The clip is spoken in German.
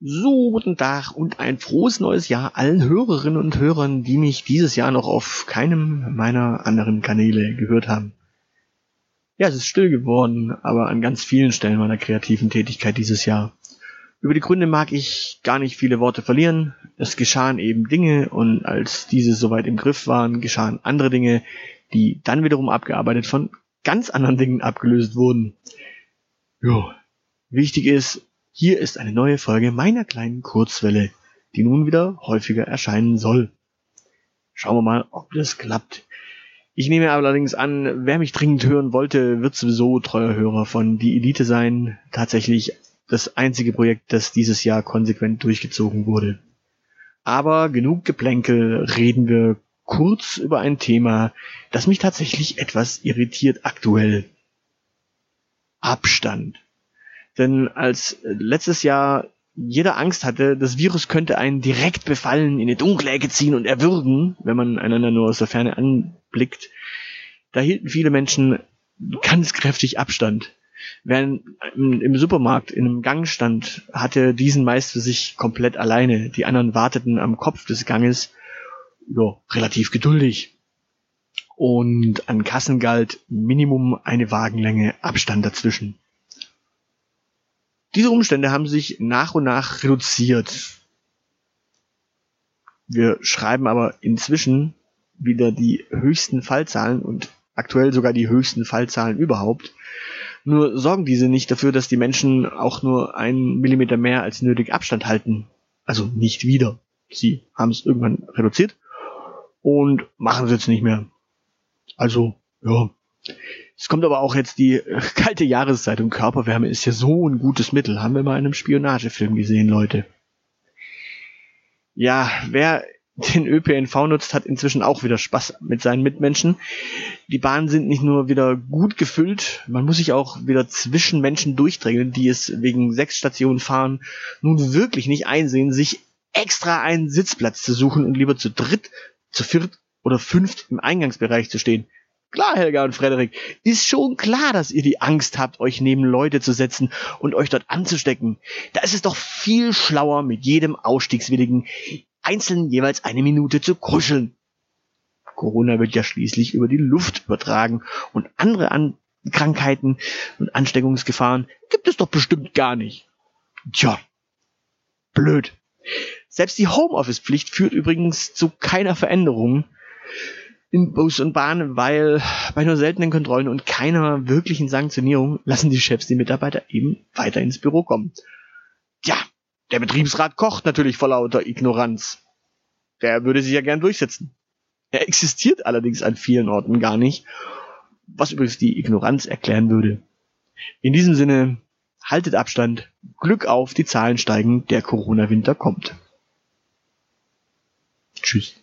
So, guten Tag und ein frohes neues Jahr allen Hörerinnen und Hörern, die mich dieses Jahr noch auf keinem meiner anderen Kanäle gehört haben. Ja, es ist still geworden, aber an ganz vielen Stellen meiner kreativen Tätigkeit dieses Jahr. Über die Gründe mag ich gar nicht viele Worte verlieren. Es geschahen eben Dinge und als diese soweit im Griff waren, geschahen andere Dinge, die dann wiederum abgearbeitet von ganz anderen Dingen abgelöst wurden. Jo. Wichtig ist, hier ist eine neue Folge meiner kleinen Kurzwelle, die nun wieder häufiger erscheinen soll. Schauen wir mal, ob das klappt. Ich nehme allerdings an, wer mich dringend hören wollte, wird sowieso treuer Hörer von Die Elite sein. Tatsächlich das einzige Projekt, das dieses Jahr konsequent durchgezogen wurde. Aber genug Geplänkel, reden wir kurz über ein Thema, das mich tatsächlich etwas irritiert aktuell. Abstand. Denn als letztes Jahr jeder Angst hatte, das Virus könnte einen direkt befallen, in eine dunkle Ecke ziehen und erwürgen, wenn man einander nur aus der Ferne anblickt, da hielten viele Menschen ganz kräftig Abstand. Wer im Supermarkt in einem Gang stand, hatte diesen meist für sich komplett alleine. Die anderen warteten am Kopf des Ganges, ja, relativ geduldig. Und an Kassen galt Minimum eine Wagenlänge Abstand dazwischen. Diese Umstände haben sich nach und nach reduziert. Wir schreiben aber inzwischen wieder die höchsten Fallzahlen und aktuell sogar die höchsten Fallzahlen überhaupt. Nur sorgen diese nicht dafür, dass die Menschen auch nur einen Millimeter mehr als nötig Abstand halten. Also nicht wieder. Sie haben es irgendwann reduziert und machen es jetzt nicht mehr. Also, ja, es kommt aber auch jetzt die äh, kalte Jahreszeit und Körperwärme ist ja so ein gutes Mittel. Haben wir mal in einem Spionagefilm gesehen, Leute. Ja, wer den ÖPNV nutzt, hat inzwischen auch wieder Spaß mit seinen Mitmenschen. Die Bahnen sind nicht nur wieder gut gefüllt, man muss sich auch wieder zwischen Menschen durchdrängen, die es wegen sechs Stationen fahren, nun wirklich nicht einsehen, sich extra einen Sitzplatz zu suchen und lieber zu dritt, zu viert oder fünft im Eingangsbereich zu stehen. Klar, Helga und Frederik, ist schon klar, dass ihr die Angst habt, euch neben Leute zu setzen und euch dort anzustecken. Da ist es doch viel schlauer, mit jedem Ausstiegswilligen einzeln jeweils eine Minute zu kuscheln. Corona wird ja schließlich über die Luft übertragen und andere An Krankheiten und Ansteckungsgefahren gibt es doch bestimmt gar nicht. Tja, blöd. Selbst die Homeoffice-Pflicht führt übrigens zu keiner Veränderung in Bus und Bahn, weil bei nur seltenen Kontrollen und keiner wirklichen Sanktionierung lassen die Chefs die Mitarbeiter eben weiter ins Büro kommen. Tja, der Betriebsrat kocht natürlich vor lauter Ignoranz. Der würde sich ja gern durchsetzen. Er existiert allerdings an vielen Orten gar nicht, was übrigens die Ignoranz erklären würde. In diesem Sinne, haltet Abstand, Glück auf, die Zahlen steigen, der Corona-Winter kommt. Tschüss.